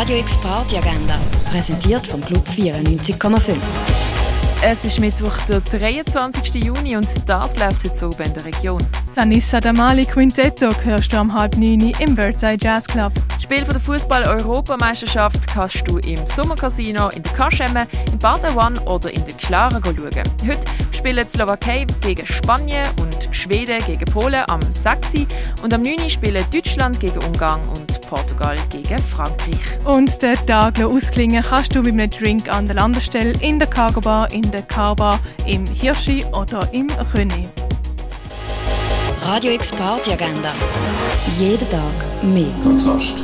Radio X Party Agenda, präsentiert vom Club 94,5. Es ist Mittwoch, der 23. Juni und das läuft heute so in der Region. Sanissa Damali Quintetto hörst du am halb neun im Birdside Jazz Club. Spiel von der Fußball-Europameisterschaft kannst du im Sommercasino, in der Kaschemme, in Baden oder in der Clara schauen. Heute spielen die Slowakei gegen Spanien und Schweden gegen Polen am 6. Und am 9. spielen Deutschland gegen Ungarn und Portugal gegen Frankreich. Und den Tag ausklingen kannst du mit einem Drink an der Landestelle, in der Cargo Bar, in der Car im Hirschi oder im König. Radio X Party Agenda. Jeden Tag mehr. Kontrast.